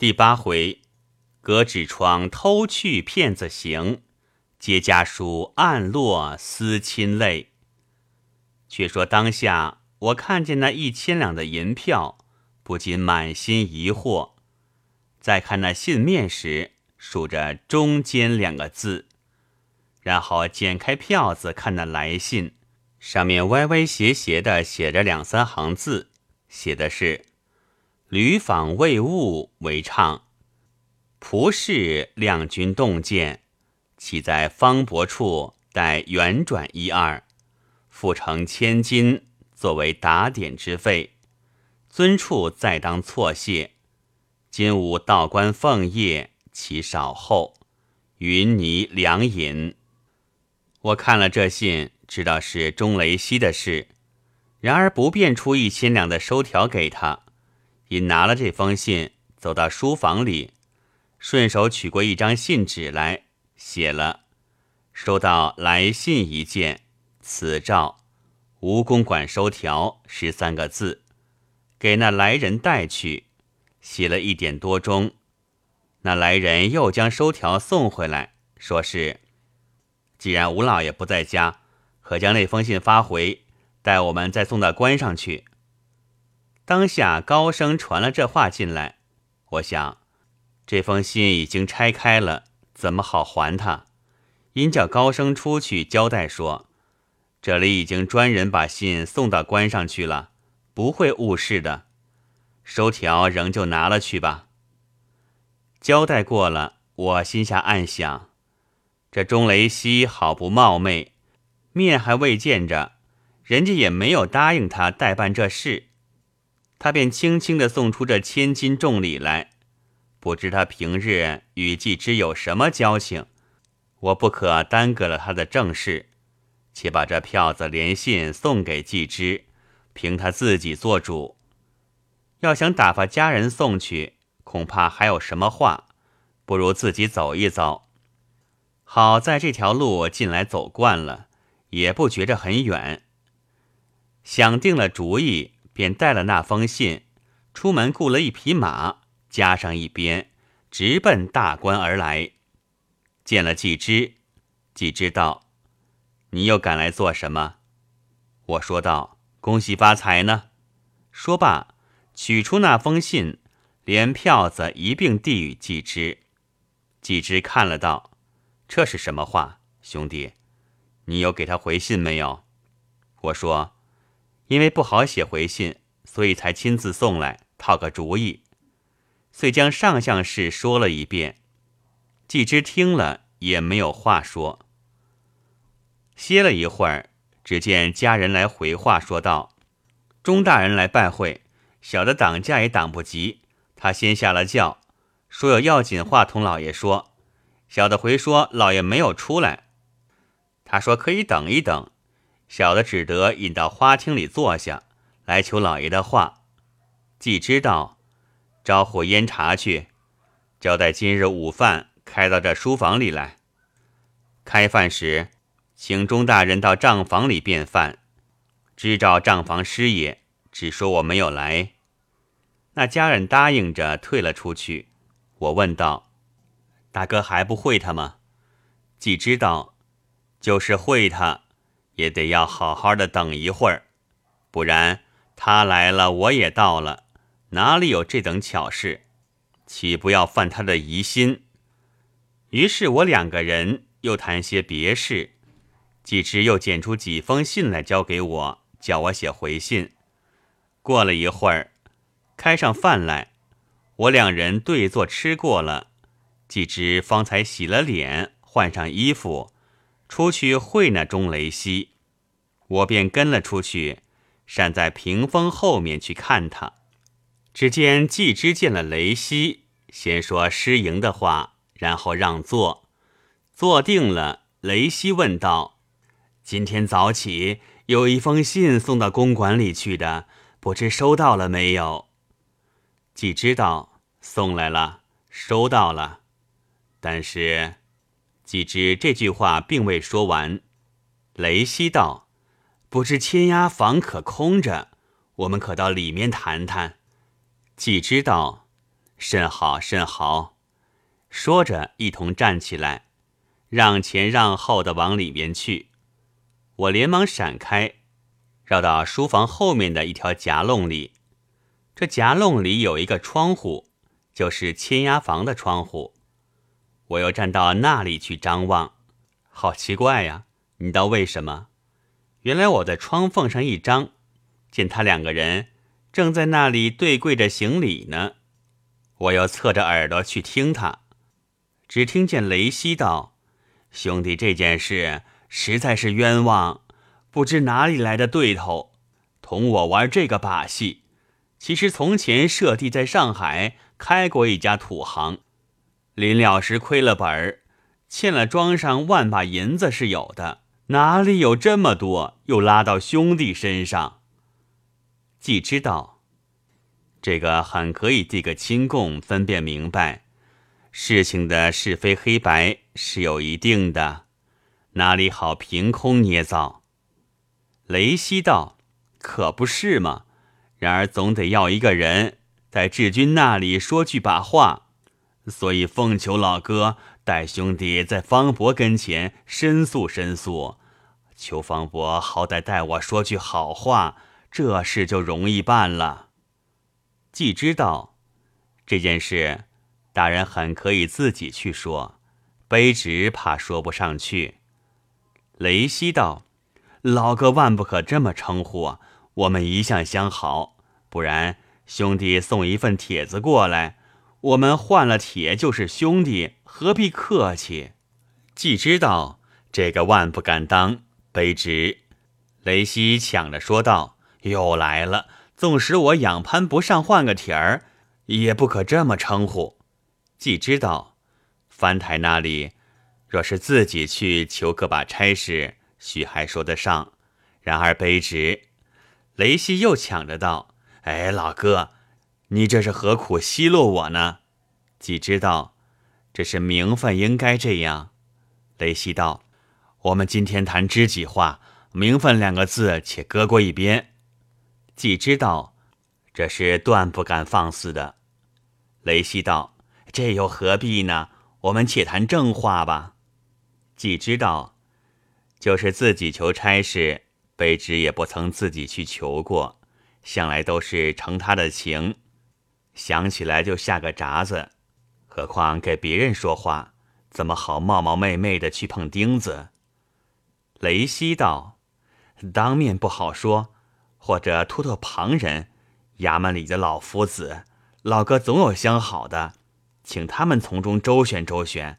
第八回，隔纸窗偷去骗子行，接家书暗落思亲泪。却说当下，我看见那一千两的银票，不禁满心疑惑。再看那信面时，数着“中间”两个字，然后剪开票子看那来信，上面歪歪斜斜的写着两三行字，写的是。吕访未悟为唱，仆士亮军动见，岂在方伯处待圆转一二，付成千金作为打点之费。尊处再当错谢。今吾道观奉业，其少后云泥良银。我看了这信，知道是钟雷西的事，然而不便出一千两的收条给他。因拿了这封信，走到书房里，顺手取过一张信纸来，写了“收到来信一件，此诏吴公馆收条”十三个字，给那来人带去。写了一点多钟，那来人又将收条送回来，说是：“既然吴老爷不在家，可将那封信发回，待我们再送到官上去。”当下高声传了这话进来，我想这封信已经拆开了，怎么好还他？因叫高声出去交代说，这里已经专人把信送到官上去了，不会误事的。收条仍旧拿了去吧。交代过了，我心下暗想，这钟雷西好不冒昧，面还未见着，人家也没有答应他代办这事。他便轻轻地送出这千金重礼来，不知他平日与季之有什么交情，我不可耽搁了他的正事，且把这票子连信送给季之，凭他自己做主。要想打发家人送去，恐怕还有什么话，不如自己走一遭。好在这条路近来走惯了，也不觉着很远。想定了主意。便带了那封信，出门雇了一匹马，加上一鞭，直奔大关而来。见了季之，季之道：“你又赶来做什么？”我说道：“恭喜发财呢。”说罢，取出那封信，连票子一并递与季之。季之看了道：“这是什么话，兄弟？你有给他回信没有？”我说。因为不好写回信，所以才亲自送来讨个主意，遂将上相事说了一遍。季之听了也没有话说。歇了一会儿，只见家人来回话说道：“钟大人来拜会，小的挡驾也挡不及，他先下了轿，说有要紧话同老爷说。小的回说老爷没有出来，他说可以等一等。”小的只得引到花厅里坐下来求老爷的话，既知道招呼烟茶去，交代今日午饭开到这书房里来。开饭时，请钟大人到账房里便饭。知照账房师爷，只说我没有来。那家人答应着退了出去。我问道：“大哥还不会他吗？”既知道，就是会他。也得要好好的等一会儿，不然他来了，我也到了，哪里有这等巧事？岂不要犯他的疑心？于是我两个人又谈些别事，季之又捡出几封信来交给我，叫我写回信。过了一会儿，开上饭来，我两人对坐吃过了，季之方才洗了脸，换上衣服。出去会那钟雷西，我便跟了出去，站在屏风后面去看他。只见季之见了雷西，先说失迎的话，然后让座。坐定了，雷西问道：“今天早起有一封信送到公馆里去的，不知收到了没有？”季知道送来了，收到了，但是。既知这句话并未说完，雷西道：“不知千押房可空着，我们可到里面谈谈。”既知道：“甚好，甚好。说着，一同站起来，让前让后的往里面去。我连忙闪开，绕到书房后面的一条夹弄里。这夹弄里有一个窗户，就是千押房的窗户。我又站到那里去张望，好奇怪呀！你道为什么？原来我在窗缝上一张，见他两个人正在那里对跪着行礼呢。我又侧着耳朵去听他，只听见雷西道：“兄弟，这件事实在是冤枉，不知哪里来的对头，同我玩这个把戏。其实从前舍弟在上海开过一家土行，临了时亏了本儿，欠了庄上万把银子是有的。”哪里有这么多？又拉到兄弟身上。既知道这个很可以递个亲供，分辨明白事情的是非黑白是有一定的，哪里好凭空捏造？雷西道：“可不是嘛！然而总得要一个人在志军那里说句把话，所以奉求老哥带兄弟在方伯跟前申诉申诉。”求方伯好歹代我说句好话，这事就容易办了。既知道这件事，大人很可以自己去说，卑职怕说不上去。雷西道：“老哥万不可这么称呼，我们一向相好，不然兄弟送一份帖子过来，我们换了铁就是兄弟，何必客气？”既知道这个万不敢当。卑职，雷西抢着说道：“又来了！纵使我仰攀不上换个帖儿，也不可这么称呼。既知道翻台那里，若是自己去求个把差事，许还说得上。然而卑职，雷西又抢着道：‘哎，老哥，你这是何苦奚落我呢？’既知道这是名分，应该这样。雷西道。”我们今天谈知己话，名分两个字且搁过一边。既知道这是断不敢放肆的。雷西道：“这又何必呢？我们且谈正话吧。”既知道就是自己求差事，卑职也不曾自己去求过，向来都是承他的情，想起来就下个闸子。何况给别人说话，怎么好冒冒昧昧的去碰钉子？雷西道：“当面不好说，或者托托旁人。衙门里的老夫子，老哥总有相好的，请他们从中周旋周旋。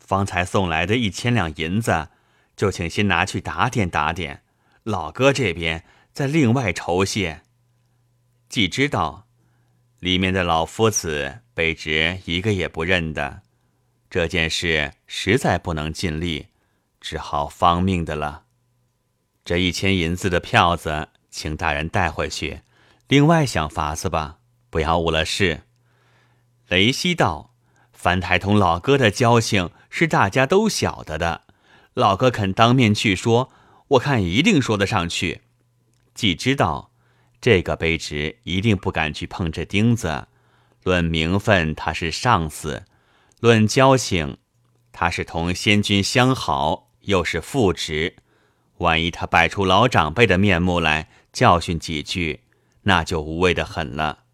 方才送来的一千两银子，就请先拿去打点打点。老哥这边再另外酬谢。既知道里面的老夫子，卑职一个也不认得。这件事实在不能尽力。”只好方命的了。这一千银子的票子，请大人带回去。另外想法子吧，不要误了事。雷西道：“樊台同老哥的交情是大家都晓得的。老哥肯当面去说，我看一定说得上去。既知道这个卑职一定不敢去碰这钉子。论名分，他是上司；论交情，他是同先君相好。”又是副职，万一他摆出老长辈的面目来教训几句，那就无谓的很了。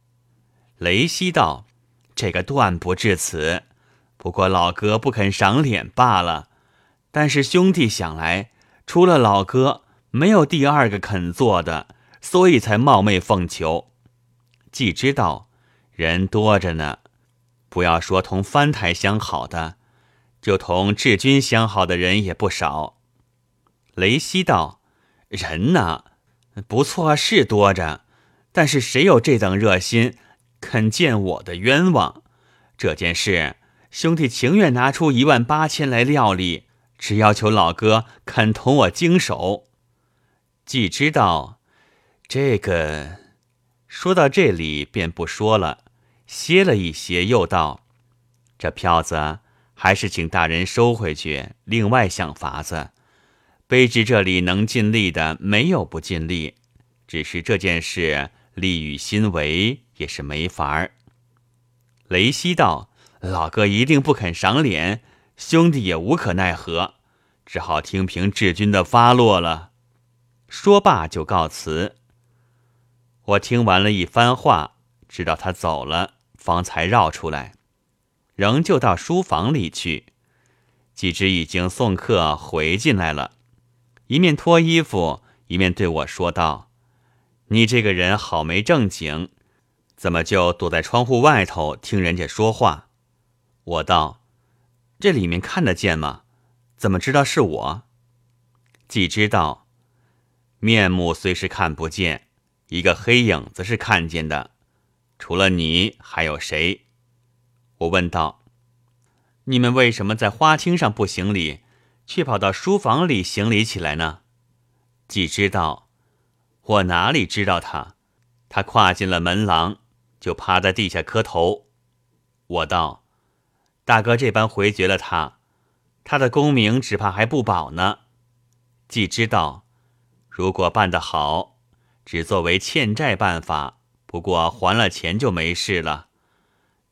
雷西道：“这个断不至此，不过老哥不肯赏脸罢了。但是兄弟想来，除了老哥，没有第二个肯做的，所以才冒昧奉求。既知道人多着呢，不要说同翻台相好的。”就同志军相好的人也不少。雷西道：“人呢，不错是多着，但是谁有这等热心，肯见我的冤枉？这件事，兄弟情愿拿出一万八千来料理，只要求老哥肯同我经手。既知道这个，说到这里便不说了，歇了一歇，又道：这票子。”还是请大人收回去，另外想法子。卑职这里能尽力的，没有不尽力，只是这件事力与心为也是没法儿。雷西道：“老哥一定不肯赏脸，兄弟也无可奈何，只好听凭志军的发落了。”说罢就告辞。我听完了一番话，知道他走了，方才绕出来，仍旧到书房里去。季之已经送客回进来了，一面脱衣服，一面对我说道：“你这个人好没正经。”怎么就躲在窗户外头听人家说话？我道：“这里面看得见吗？怎么知道是我？”既知道，面目虽是看不见，一个黑影子是看见的。除了你，还有谁？我问道：“你们为什么在花厅上不行礼，却跑到书房里行礼起来呢？”既知道，我哪里知道他？他跨进了门廊。就趴在地下磕头，我道：“大哥这般回绝了他，他的功名只怕还不保呢。既知道，如果办得好，只作为欠债办法，不过还了钱就没事了。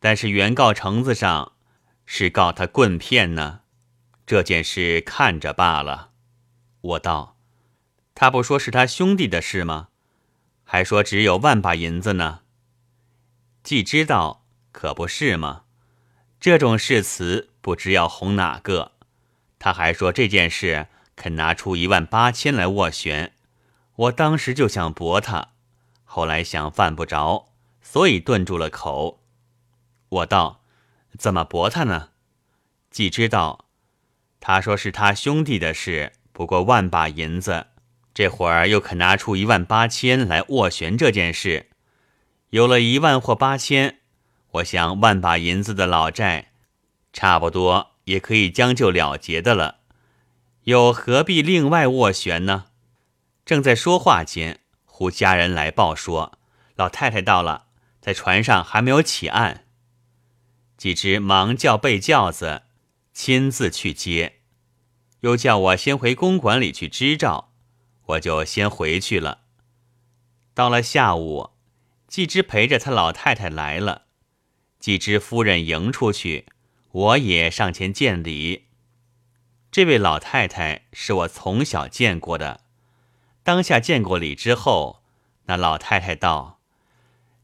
但是原告橙子上是告他棍骗呢，这件事看着罢了。”我道：“他不说是他兄弟的事吗？还说只有万把银子呢。”既知道，可不是吗？这种誓词不知要哄哪个？他还说这件事肯拿出一万八千来斡旋，我当时就想驳他，后来想犯不着，所以顿住了口。我道：“怎么驳他呢？”既知道，他说是他兄弟的事，不过万把银子，这会儿又肯拿出一万八千来斡旋这件事。有了一万或八千，我想万把银子的老债，差不多也可以将就了结的了，又何必另外斡旋呢？正在说话间，胡家人来报说，老太太到了，在船上还没有起岸。几只忙叫备轿子，亲自去接，又叫我先回公馆里去支照，我就先回去了。到了下午。季之陪着他老太太来了，季之夫人迎出去，我也上前见礼。这位老太太是我从小见过的，当下见过礼之后，那老太太道：“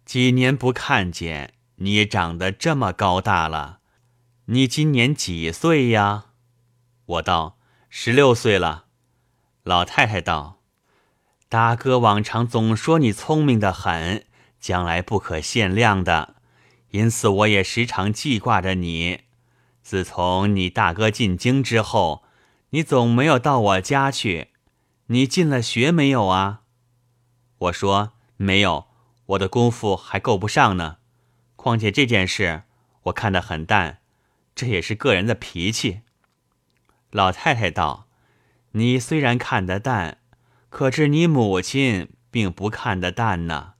几年不看见你，长得这么高大了。你今年几岁呀？”我道：“十六岁了。”老太太道：“大哥往常总说你聪明的很。”将来不可限量的，因此我也时常记挂着你。自从你大哥进京之后，你总没有到我家去。你进了学没有啊？我说没有，我的功夫还够不上呢。况且这件事我看得很淡，这也是个人的脾气。老太太道：“你虽然看得淡，可是你母亲并不看得淡呢。”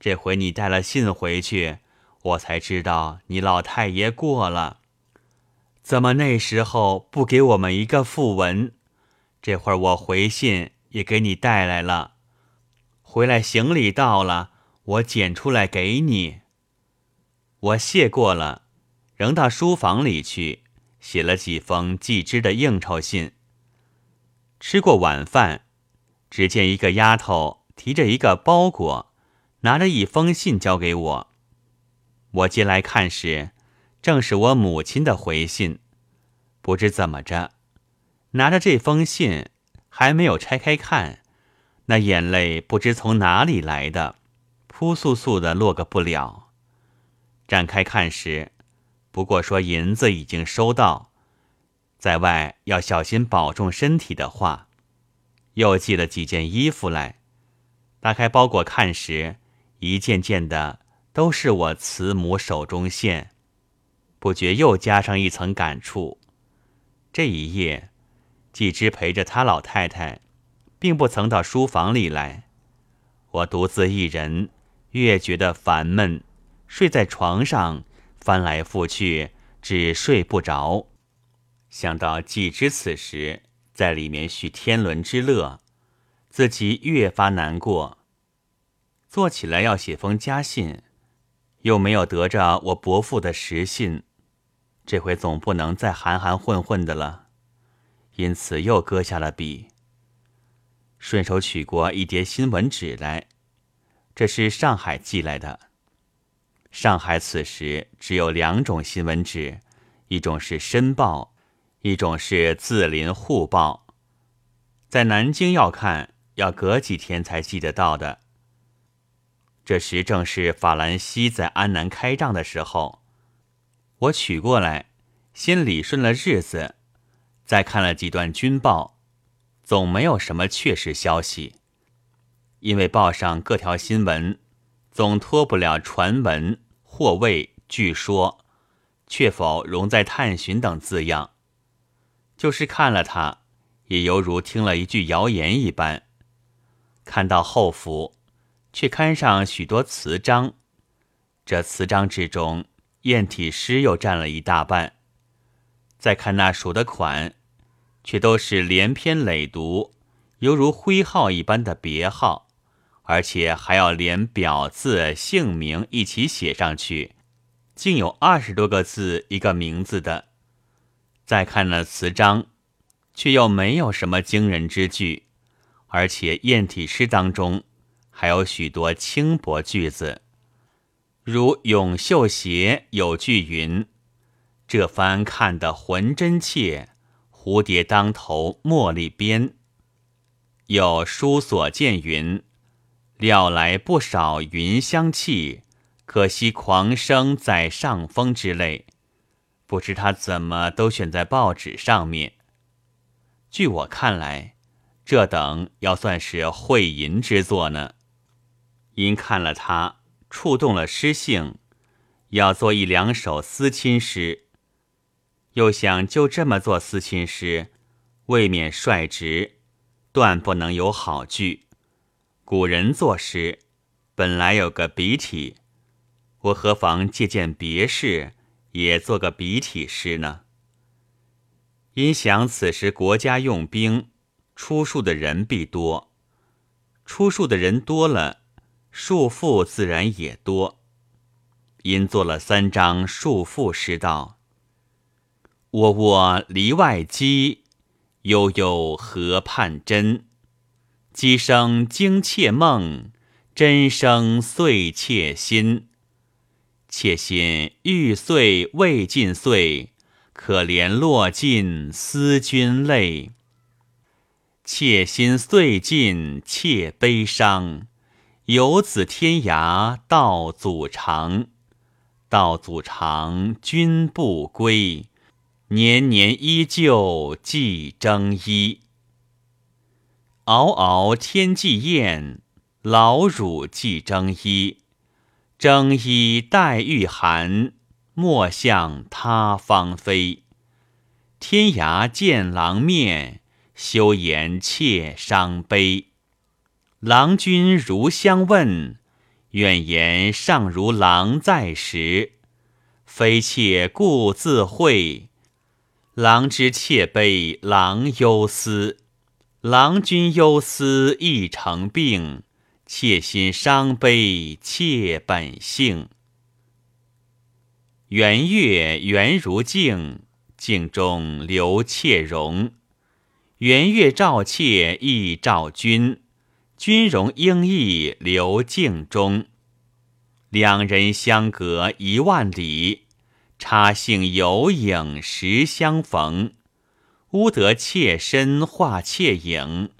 这回你带了信回去，我才知道你老太爷过了。怎么那时候不给我们一个讣文？这会儿我回信也给你带来了。回来行李到了，我捡出来给你。我谢过了，仍到书房里去写了几封寄之的应酬信。吃过晚饭，只见一个丫头提着一个包裹。拿着一封信交给我，我接来看时，正是我母亲的回信。不知怎么着，拿着这封信还没有拆开看，那眼泪不知从哪里来的，扑簌簌的落个不了。展开看时，不过说银子已经收到，在外要小心保重身体的话，又寄了几件衣服来。打开包裹看时。一件件的都是我慈母手中线，不觉又加上一层感触。这一夜，季之陪着他老太太，并不曾到书房里来。我独自一人，越觉得烦闷，睡在床上，翻来覆去，只睡不着。想到季之此时在里面续天伦之乐，自己越发难过。坐起来要写封家信，又没有得着我伯父的实信，这回总不能再含含混混的了，因此又搁下了笔，顺手取过一叠新闻纸来，这是上海寄来的。上海此时只有两种新闻纸，一种是《申报》，一种是《字林沪报》。在南京要看，要隔几天才寄得到的。这时正是法兰西在安南开仗的时候，我取过来，先理顺了日子，再看了几段军报，总没有什么确实消息，因为报上各条新闻总脱不了传闻、或谓、据说，却否容在探寻等字样，就是看了它，也犹如听了一句谣言一般。看到后府。却刊上许多词章，这词章之中，砚体诗又占了一大半。再看那数的款，却都是连篇累牍，犹如徽号一般的别号，而且还要连表字、姓名一起写上去，竟有二十多个字一个名字的。再看那词章，却又没有什么惊人之句，而且砚体诗当中。还有许多轻薄句子，如永秀鞋有句云：“这番看得魂真切，蝴蝶当头茉莉边。”有书所见云：“料来不少云香气，可惜狂生在上风之类。”不知他怎么都选在报纸上面。据我看来，这等要算是会吟之作呢。因看了他，触动了诗性，要做一两首思亲诗。又想就这么做思亲诗，未免率直，断不能有好句。古人作诗，本来有个笔体，我何妨借鉴别事，也做个笔体诗呢？因想此时国家用兵，出数的人必多，出数的人多了。束缚自然也多，因做了三章束缚诗道：“我我篱外鸡，悠悠河畔真。鸡声惊妾梦，真声碎妾心。妾心欲碎未尽碎，可怜落尽思君泪。妾心碎尽妾悲伤。”游子天涯道阻长，道阻长君不归，年年依旧寄征衣。嗷嗷天际雁，劳汝寄征衣。征衣待御寒，莫向他方飞。天涯见郎面，休言妾伤悲。郎君如相问，愿言尚如郎在时。非妾故自会，郎之妾悲，郎忧思。郎君忧思亦成病，妾心伤悲，妾本性。圆月圆如镜，镜中留妾容。圆月照妾亦照君。君容应意留镜中，两人相隔一万里，插杏有影时相逢。乌得妾身画妾影，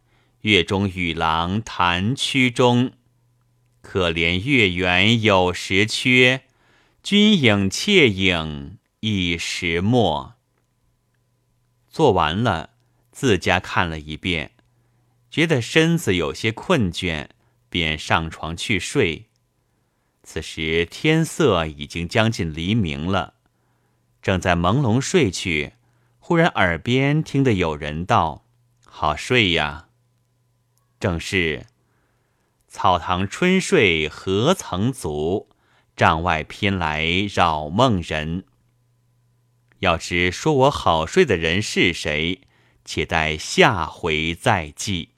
月中与郎谈曲中。可怜月圆有时缺，君影妾影一时没。做完了，自家看了一遍。觉得身子有些困倦，便上床去睡。此时天色已经将近黎明了，正在朦胧睡去，忽然耳边听得有人道：“好睡呀。”正是“草堂春睡何曾足，帐外偏来扰梦人。”要知说我好睡的人是谁，且待下回再记。